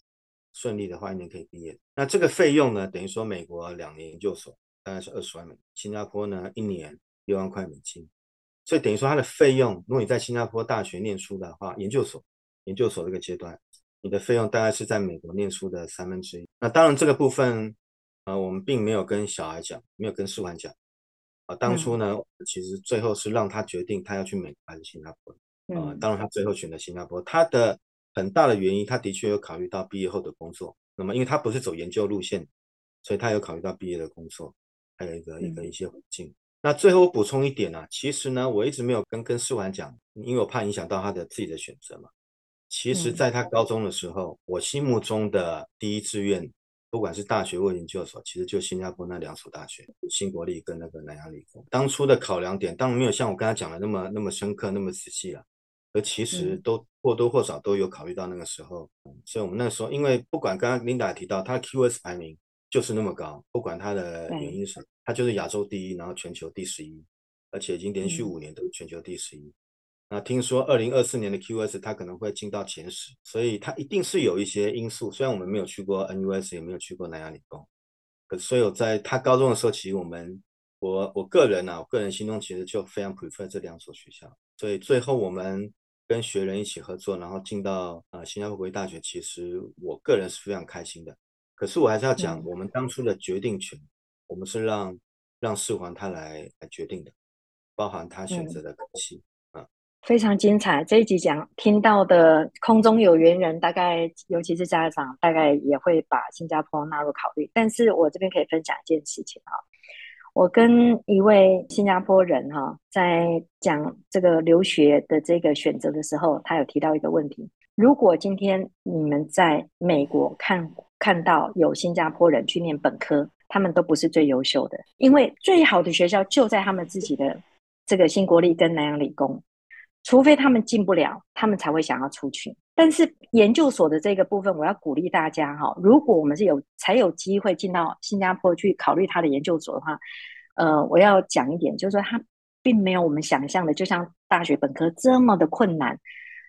顺利的话一年可以毕业。那这个费用呢，等于说美国两年研究所大概是二十万美金，新加坡呢一年六万块美金，所以等于说它的费用，如果你在新加坡大学念书的话，研究所研究所这个阶段，你的费用大概是在美国念书的三分之一。那当然这个部分，呃，我们并没有跟小孩讲，没有跟士焕讲。啊，当初呢，其实最后是让他决定他要去美国还是新加坡。啊，当然他最后选择新加坡。他的很大的原因，他的确有考虑到毕业后的工作。那么，因为他不是走研究路线，所以他有考虑到毕业的工作，还有一个一个一些环境。那最后我补充一点呢、啊，其实呢，我一直没有跟跟世桓讲，因为我怕影响到他的自己的选择嘛。其实，在他高中的时候，嗯、我心目中的第一志愿，不管是大学或研究所，其实就新加坡那两所大学，新国立跟那个南洋理工。当初的考量点，当然没有像我刚才讲的那么那么深刻，那么仔细啊。而其实都或多或少都有考虑到那个时候。嗯、所以我们那时候，因为不管刚刚 Linda 提到，他 QS 排名就是那么高，不管他的原因是，他就是亚洲第一，然后全球第十一，而且已经连续五年都是全球第十一。嗯那听说二零二四年的 QS 它可能会进到前十，所以它一定是有一些因素。虽然我们没有去过 NUS，也没有去过南洋理工，可是所以在他高中的时候，其实我们我我个人啊，我个人心中其实就非常 prefer 这两所学校。所以最后我们跟学人一起合作，然后进到啊、呃、新加坡国立大学，其实我个人是非常开心的。可是我还是要讲，嗯、我们当初的决定权，我们是让让世环他来来决定的，包含他选择的科系。嗯非常精彩，这一集讲听到的空中有缘人，大概尤其是家长，大概也会把新加坡纳入考虑。但是我这边可以分享一件事情哈，我跟一位新加坡人哈，在讲这个留学的这个选择的时候，他有提到一个问题：如果今天你们在美国看看到有新加坡人去念本科，他们都不是最优秀的，因为最好的学校就在他们自己的这个新国立跟南洋理工。除非他们进不了，他们才会想要出去。但是研究所的这个部分，我要鼓励大家哈，如果我们是有才有机会进到新加坡去考虑他的研究所的话，呃，我要讲一点，就是说他并没有我们想象的，就像大学本科这么的困难。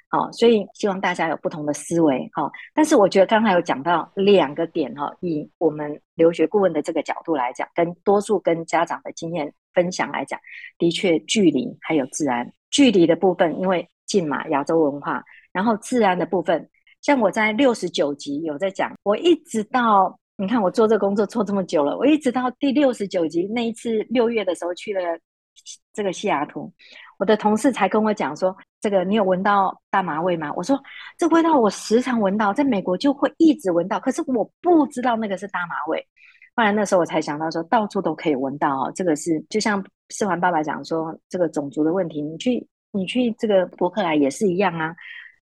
好，所以希望大家有不同的思维哈。但是我觉得刚才有讲到两个点哈，以我们留学顾问的这个角度来讲，跟多数跟家长的经验分享来讲，的确距离还有自然。距离的部分，因为近嘛，亚洲文化，然后自然的部分，像我在六十九集有在讲，我一直到你看我做这个工作做这么久了，我一直到第六十九集那一次六月的时候去了这个西雅图，我的同事才跟我讲说，这个你有闻到大麻味吗？我说这味道我时常闻到，在美国就会一直闻到，可是我不知道那个是大麻味。后来那时候我才想到说，到处都可以闻到哦，这个是就像世环爸爸讲说，这个种族的问题，你去你去这个伯克莱也是一样啊，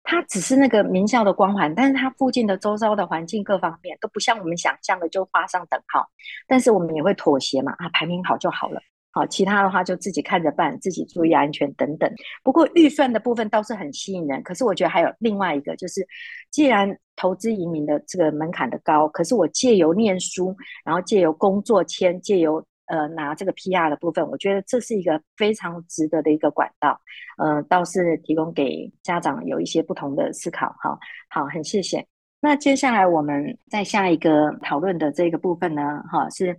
它只是那个名校的光环，但是它附近的周遭的环境各方面都不像我们想象的就画上等号，但是我们也会妥协嘛，啊，排名好就好了。好，其他的话就自己看着办，自己注意安全等等。不过预算的部分倒是很吸引人。可是我觉得还有另外一个，就是既然投资移民的这个门槛的高，可是我借由念书，然后借由工作签，借由呃拿这个 PR 的部分，我觉得这是一个非常值得的一个管道。呃，倒是提供给家长有一些不同的思考。好，好，很谢谢。那接下来我们再下一个讨论的这个部分呢，哈是。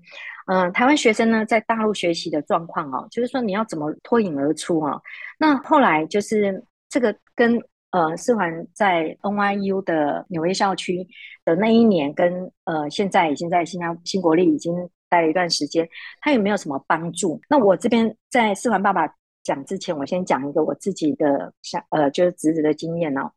嗯、台湾学生呢在大陆学习的状况哦，就是说你要怎么脱颖而出、哦？那后来就是这个跟呃四环在 NYU 的纽约校区的那一年，跟呃现在已经在新加新国立已经待了一段时间，他有没有什么帮助？那我这边在四环爸爸讲之前，我先讲一个我自己的像呃就是侄子的经验哦。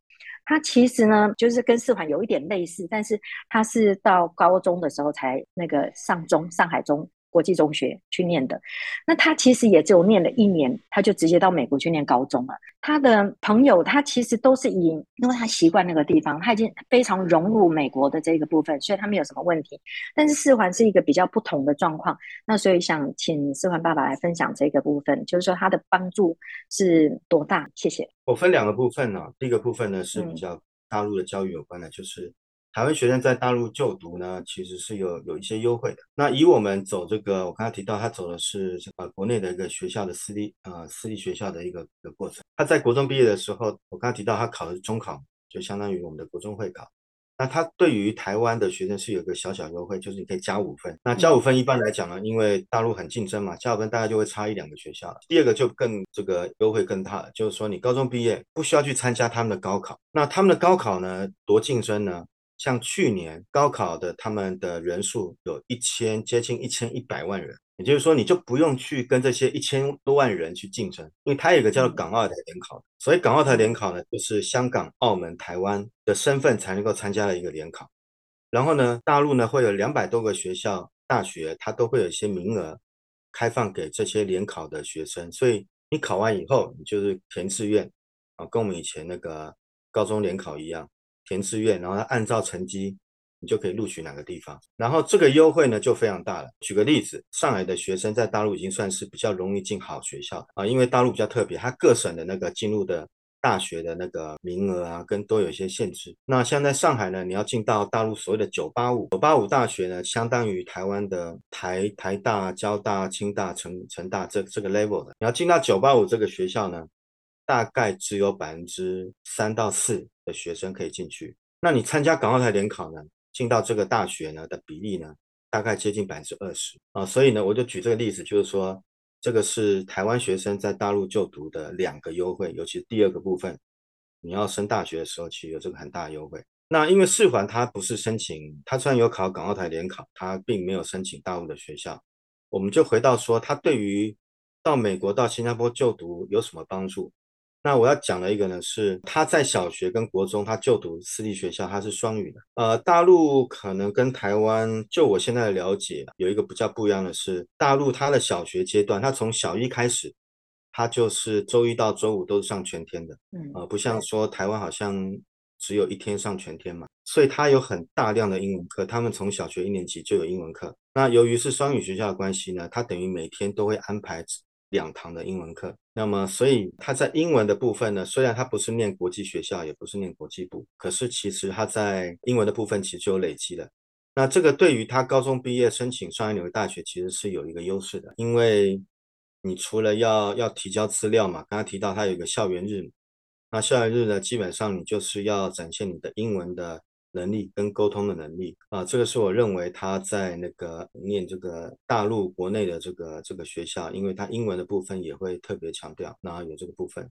他其实呢，就是跟四环有一点类似，但是他是到高中的时候才那个上中上海中国际中学去念的。那他其实也只有念了一年，他就直接到美国去念高中了。他的朋友，他其实都是以，因为他习惯那个地方，他已经非常融入美国的这个部分，所以他没有什么问题。但是四环是一个比较不同的状况，那所以想请四环爸爸来分享这个部分，就是说他的帮助是多大？谢谢。我分两个部分呢、啊，第一个部分呢是比较大陆的教育有关的，嗯、就是台湾学生在大陆就读呢，其实是有有一些优惠的。那以我们走这个，我刚才提到他走的是呃国内的一个学校的私立呃私立学校的一个一个过程。他在国中毕业的时候，我刚才提到他考的是中考，就相当于我们的国中会考。那他对于台湾的学生是有个小小优惠，就是你可以加五分。那加五分一般来讲呢，因为大陆很竞争嘛，加五分大概就会差一两个学校。第二个就更这个优惠更大了，就是说你高中毕业不需要去参加他们的高考。那他们的高考呢，多竞争呢？像去年高考的他们的人数有一千接近一千一百万人。也就是说，你就不用去跟这些一千多万人去竞争，因为它有一个叫做港澳台联考，所以港澳台联考呢，就是香港、澳门、台湾的身份才能够参加的一个联考。然后呢，大陆呢会有两百多个学校、大学，它都会有一些名额，开放给这些联考的学生，所以你考完以后，你就是填志愿啊，跟我们以前那个高中联考一样，填志愿，然后按照成绩，你就可以录取哪个地方。然后这个优惠呢就非常大了。举个例子，上海的学生在大陆已经算是比较容易进好学校啊，因为大陆比较特别，它各省的那个进入的。大学的那个名额啊，跟都有一些限制。那像在上海呢，你要进到大陆所谓的九八五，九八五大学呢，相当于台湾的台台大、交大、清大、成成大这这个 level 的。你要进到九八五这个学校呢，大概只有百分之三到四的学生可以进去。那你参加港澳台联考呢，进到这个大学呢的比例呢，大概接近百分之二十啊。所以呢，我就举这个例子，就是说。这个是台湾学生在大陆就读的两个优惠，尤其第二个部分，你要升大学的时候，其实有这个很大的优惠。那因为世环他不是申请，他虽然有考港澳台联考，他并没有申请大陆的学校。我们就回到说，他对于到美国、到新加坡就读有什么帮助？那我要讲的一个呢，是他在小学跟国中他就读私立学校，他是双语的。呃，大陆可能跟台湾，就我现在的了解，有一个比较不一样的是，大陆他的小学阶段，他从小一开始，他就是周一到周五都是上全天的，嗯，呃，不像说台湾好像只有一天上全天嘛，所以他有很大量的英文课，他们从小学一年级就有英文课。那由于是双语学校的关系呢，他等于每天都会安排两堂的英文课。那么，所以他在英文的部分呢，虽然他不是念国际学校，也不是念国际部，可是其实他在英文的部分其实有累积的。那这个对于他高中毕业申请上海纽约大学其实是有一个优势的，因为你除了要要提交资料嘛，刚刚提到他有一个校园日，那校园日呢，基本上你就是要展现你的英文的。能力跟沟通的能力啊，这个是我认为他在那个念这个大陆国内的这个这个学校，因为他英文的部分也会特别强调，然后有这个部分。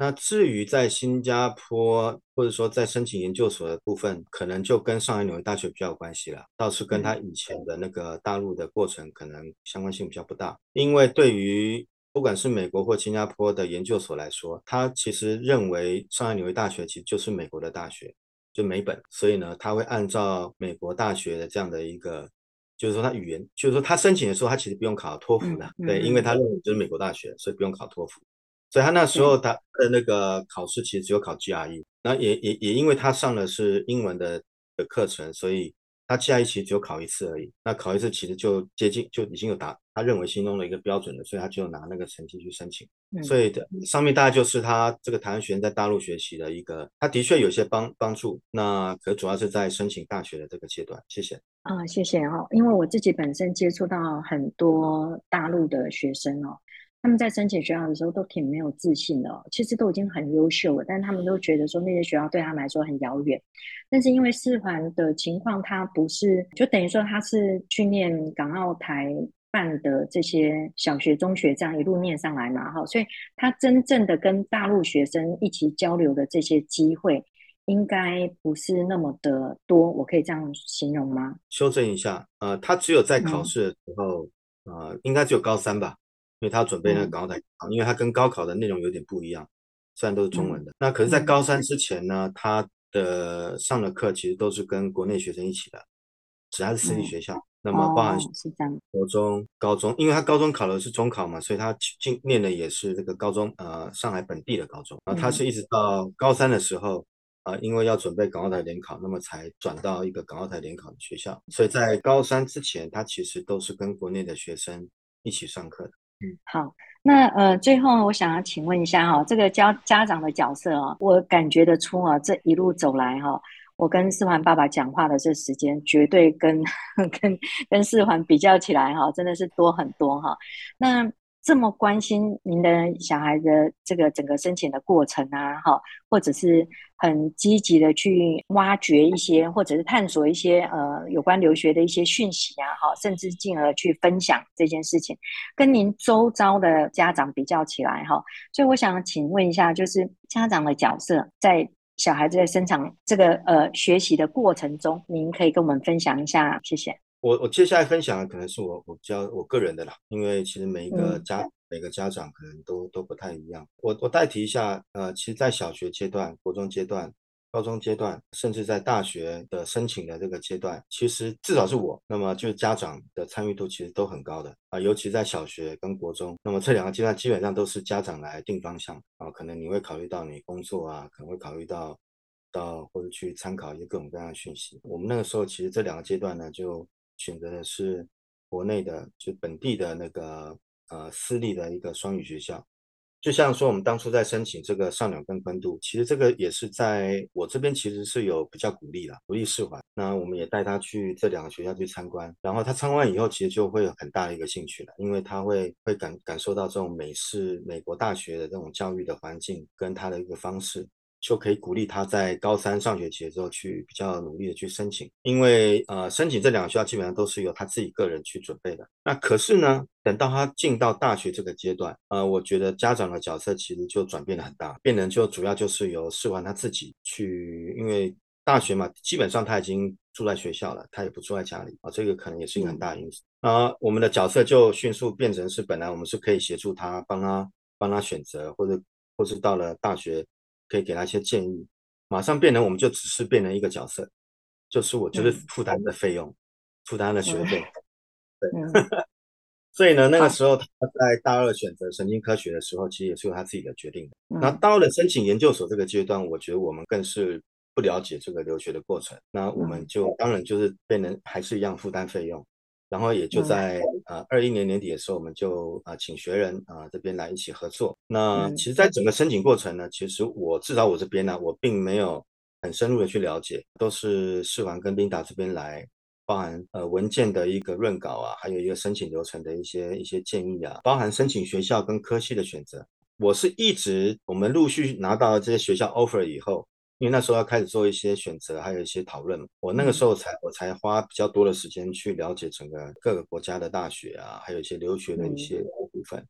那至于在新加坡或者说在申请研究所的部分，可能就跟上海纽约大学比较有关系了，倒是跟他以前的那个大陆的过程可能相关性比较不大。因为对于不管是美国或新加坡的研究所来说，他其实认为上海纽约大学其实就是美国的大学。就美本，所以呢，他会按照美国大学的这样的一个，就是说他语言，就是说他申请的时候，他其实不用考托福的，嗯嗯、对，因为他认为就是美国大学，所以不用考托福，所以他那时候他的那个考试其实只有考 GRE，那也也也因为他上的是英文的的课程，所以。他 GRE 其实只有考一次而已，那考一次其实就接近就已经有达他认为心中的一个标准了，所以他就拿那个成绩去申请。嗯、所以的上面大概就是他这个台湾学生在大陆学习的一个，他的确有些帮帮助。那可主要是在申请大学的这个阶段。谢谢。啊，谢谢哦，因为我自己本身接触到很多大陆的学生哦。他们在申请学校的时候都挺没有自信的哦，其实都已经很优秀了，但他们都觉得说那些学校对他们来说很遥远。但是因为四环的情况，他不是就等于说他是去念港澳台办的这些小学、中学这样一路念上来嘛，哈，所以他真正的跟大陆学生一起交流的这些机会，应该不是那么的多。我可以这样形容吗？修正一下，呃，他只有在考试的时候，嗯、呃，应该只有高三吧。因为他准备那个港澳台考，因为他跟高考的内容有点不一样，虽然都是中文的。那可是，在高三之前呢，他的上的课其实都是跟国内学生一起的，只要是私立学校。那么包含国中、高中，因为他高中考的是中考嘛，所以他进念的也是这个高中，呃，上海本地的高中。然后他是一直到高三的时候，啊，因为要准备港澳台联考，那么才转到一个港澳台联考的学校。所以在高三之前，他其实都是跟国内的学生一起上课的。嗯，好，那呃，最后我想要请问一下哈，这个家家长的角色啊，我感觉得出啊，这一路走来哈，我跟四环爸爸讲话的这时间，绝对跟 (laughs) 跟跟四环比较起来哈，真的是多很多哈。那这么关心您的小孩的这个整个申请的过程啊，哈，或者是很积极的去挖掘一些，或者是探索一些呃有关留学的一些讯息啊，哈，甚至进而去分享这件事情，跟您周遭的家长比较起来哈，所以我想请问一下，就是家长的角色在小孩子在生长这个呃学习的过程中，您可以跟我们分享一下，谢谢。我我接下来分享的可能是我我教我个人的啦，因为其实每一个家、嗯、每个家长可能都都不太一样。我我代提一下，呃，其实，在小学阶段、国中阶段，高中阶段，甚至在大学的申请的这个阶段，其实至少是我，那么就是家长的参与度其实都很高的啊，尤其在小学跟国中，那么这两个阶段基本上都是家长来定方向啊，可能你会考虑到你工作啊，可能会考虑到到或者去参考一些各种各样的讯息。我们那个时候其实这两个阶段呢，就选择的是国内的就本地的那个呃私立的一个双语学校。就像说，我们当初在申请这个上两跟昆度，其实这个也是在我这边其实是有比较鼓励的，鼓励世环。那我们也带他去这两个学校去参观，然后他参观以后，其实就会有很大的一个兴趣了，因为他会会感感受到这种美式美国大学的这种教育的环境跟他的一个方式。就可以鼓励他在高三上学期的时候去比较努力的去申请，因为呃申请这两个学校基本上都是由他自己个人去准备的。那可是呢，等到他进到大学这个阶段，呃，我觉得家长的角色其实就转变的很大，变成就主要就是由士焕他自己去，因为大学嘛，基本上他已经住在学校了，他也不住在家里啊，这个可能也是一个很大的因素。啊，我们的角色就迅速变成是本来我们是可以协助他，帮他帮他选择，或者或是到了大学。可以给他一些建议，马上变成我们就只是变成一个角色，就是我就是负担的费用，负担的学费，对，(laughs) 所以呢，那个时候他在大二选择神经科学的时候，其实也是有他自己的决定的。那到了申请研究所这个阶段，我觉得我们更是不了解这个留学的过程，那我们就当然就是变成还是一样负担费用。然后也就在呃二一年年底的时候，我们就啊、呃、请学人啊、呃、这边来一起合作。那其实，在整个申请过程呢，其实我至少我这边呢，我并没有很深入的去了解，都是世环跟宾达这边来，包含呃文件的一个润稿啊，还有一个申请流程的一些一些建议啊，包含申请学校跟科系的选择。我是一直我们陆续拿到这些学校 offer 以后。因为那时候要开始做一些选择，还有一些讨论。我那个时候才我才花比较多的时间去了解整个各个国家的大学啊，还有一些留学的一些部分。嗯、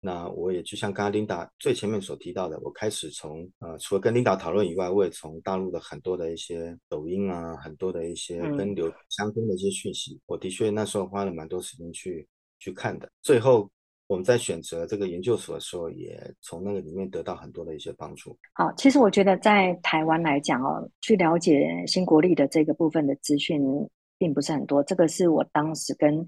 那我也就像刚刚琳达最前面所提到的，我开始从呃，除了跟琳达讨论以外，我也从大陆的很多的一些抖音啊，很多的一些跟留相关的一些讯息，嗯、我的确那时候花了蛮多时间去去看的。最后。我们在选择这个研究所的时候，也从那个里面得到很多的一些帮助。好，其实我觉得在台湾来讲哦，去了解新国立的这个部分的资讯并不是很多。这个是我当时跟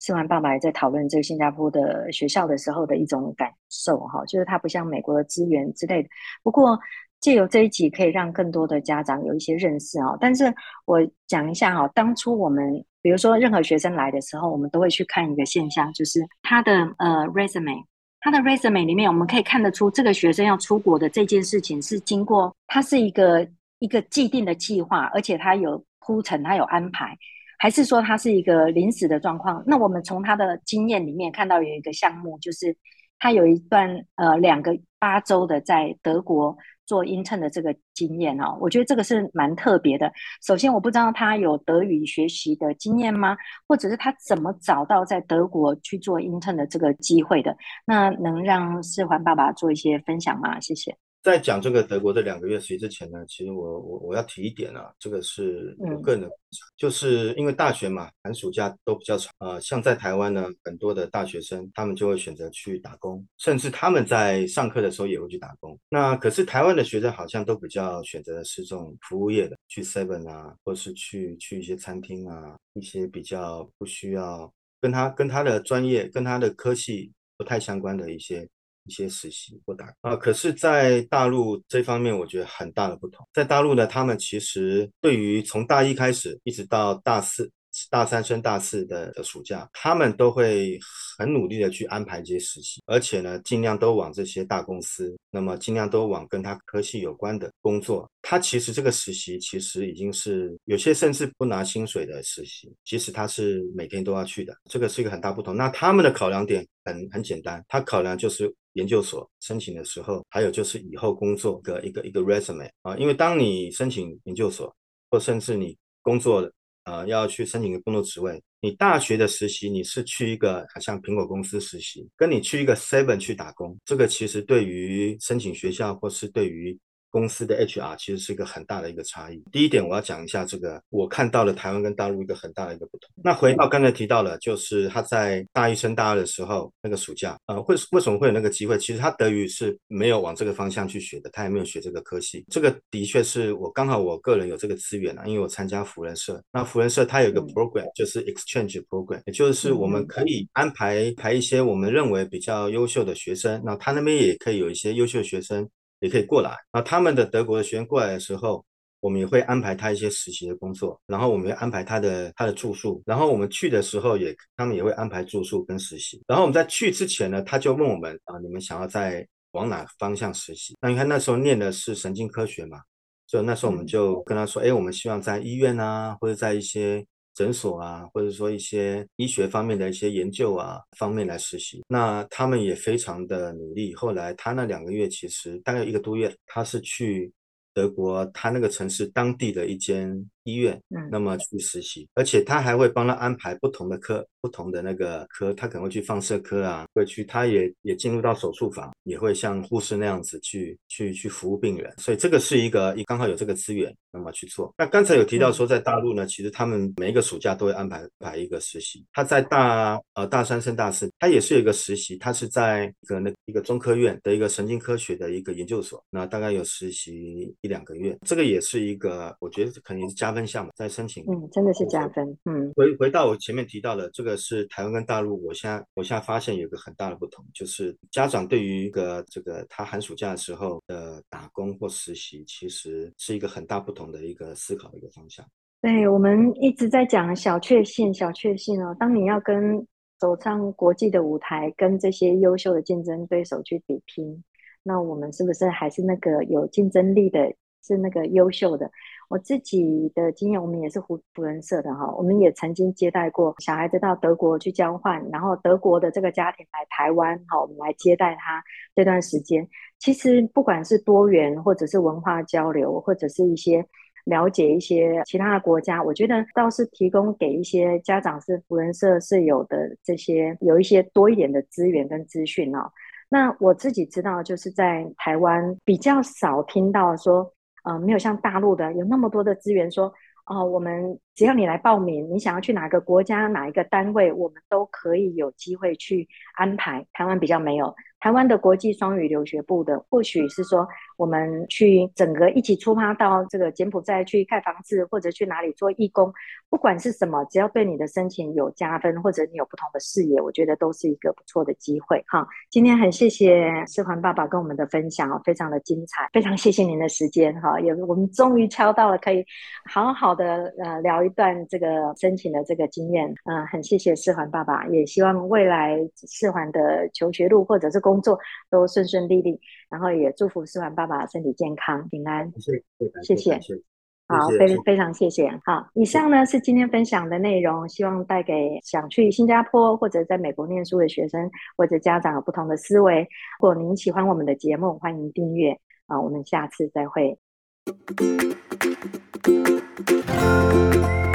四环爸爸在讨论这个新加坡的学校的时候的一种感受哈，就是它不像美国的资源之类的。不过借由这一集，可以让更多的家长有一些认识哦。但是我讲一下哈，当初我们。比如说，任何学生来的时候，我们都会去看一个现象，就是他的呃 resume，他的 resume 里面，我们可以看得出这个学生要出国的这件事情是经过，他是一个一个既定的计划，而且他有铺陈，他有安排，还是说他是一个临时的状况？那我们从他的经验里面看到有一个项目，就是他有一段呃两个八周的在德国。做音衬的这个经验哦，我觉得这个是蛮特别的。首先，我不知道他有德语学习的经验吗？或者是他怎么找到在德国去做音衬的这个机会的？那能让世环爸爸做一些分享吗？谢谢。在讲这个德国这两个月实习之前呢，其实我我我要提一点啊，这个是我个人的，嗯、就是因为大学嘛，寒暑假都比较长啊、呃，像在台湾呢，很多的大学生他们就会选择去打工，甚至他们在上课的时候也会去打工。那可是台湾的学生好像都比较选择的是这种服务业的，去 Seven 啊，或是去去一些餐厅啊，一些比较不需要跟他跟他的专业跟他的科系不太相关的一些。一些实习或打啊，可是，在大陆这方面，我觉得很大的不同。在大陆呢，他们其实对于从大一开始一直到大四。大三升大四的暑假，他们都会很努力的去安排这些实习，而且呢，尽量都往这些大公司，那么尽量都往跟他科系有关的工作。他其实这个实习其实已经是有些甚至不拿薪水的实习，其实他是每天都要去的，这个是一个很大不同。那他们的考量点很很简单，他考量就是研究所申请的时候，还有就是以后工作的一个一个 resume 啊，因为当你申请研究所，或甚至你工作的。呃，要去申请一个工作职位，你大学的实习，你是去一个像苹果公司实习，跟你去一个 Seven 去打工，这个其实对于申请学校或是对于公司的 HR 其实是一个很大的一个差异。第一点，我要讲一下这个，我看到了台湾跟大陆一个很大的一个不同。那回到刚才提到了，就是他在大一升大二的时候，那个暑假，呃，会为什么会有那个机会？其实他德语是没有往这个方向去学的，他也没有学这个科系。这个的确是我刚好我个人有这个资源啊，因为我参加福人社。那福人社它有一个 program，就是 exchange program，也就是我们可以安排排一些我们认为比较优秀的学生，那他那边也可以有一些优秀学生。也可以过来，那他们的德国的学员过来的时候，我们也会安排他一些实习的工作，然后我们会安排他的他的住宿，然后我们去的时候也他们也会安排住宿跟实习，然后我们在去之前呢，他就问我们啊，你们想要在往哪方向实习？那你看那时候念的是神经科学嘛，所以那时候我们就跟他说，哎，我们希望在医院啊，或者在一些。诊所啊，或者说一些医学方面的一些研究啊方面来实习，那他们也非常的努力。后来他那两个月，其实大概一个多月，他是去德国，他那个城市当地的一间医院，那么去实习，而且他还会帮他安排不同的科。不同的那个科，他可能会去放射科啊，会去，他也也进入到手术房，也会像护士那样子去去去服务病人，所以这个是一个刚好有这个资源，那么去做。那刚才有提到说，在大陆呢，其实他们每一个暑假都会安排排一个实习。他在大呃大三升大四，他也是有一个实习，他是在一个那一个中科院的一个神经科学的一个研究所，那大概有实习一两个月，这个也是一个我觉得可能也是加分项嘛，在申请。嗯，真的是加分。嗯，回回到我前面提到的这个。是台湾跟大陆，我现在我现在发现有一个很大的不同，就是家长对于一个这个他寒暑假的时候的打工或实习，其实是一个很大不同的一个思考的一个方向。对，我们一直在讲小确幸，小确幸哦。当你要跟走上国际的舞台，跟这些优秀的竞争对手去比拼，那我们是不是还是那个有竞争力的，是那个优秀的？我自己的经验，我们也是扶扶轮社的哈，我们也曾经接待过小孩子到德国去交换，然后德国的这个家庭来台湾，哈，我们来接待他这段时间。其实不管是多元，或者是文化交流，或者是一些了解一些其他的国家，我觉得倒是提供给一些家长是福人社是有的这些有一些多一点的资源跟资讯哦。那我自己知道，就是在台湾比较少听到说。呃，没有像大陆的有那么多的资源说，哦、我们只要你来报名，你想要去哪个国家、哪一个单位，我们都可以有机会去安排。台湾比较没有。台湾的国际双语留学部的，或许是说我们去整个一起出发到这个柬埔寨去盖房子，或者去哪里做义工，不管是什么，只要对你的申请有加分，或者你有不同的视野，我觉得都是一个不错的机会。哈，今天很谢谢世桓爸爸跟我们的分享，非常的精彩，非常谢谢您的时间。哈，也我们终于敲到了可以好好的呃聊一段这个申请的这个经验。嗯、呃，很谢谢世环爸爸，也希望未来世环的求学路或者是工工作都顺顺利利，然后也祝福世环爸爸身体健康平安。谢谢，谢谢，好，非非常谢谢。好，以上呢是今天分享的内容，希望带给想去新加坡或者在美国念书的学生或者家长有不同的思维。如果您喜欢我们的节目，欢迎订阅啊，我们下次再会。Thank you.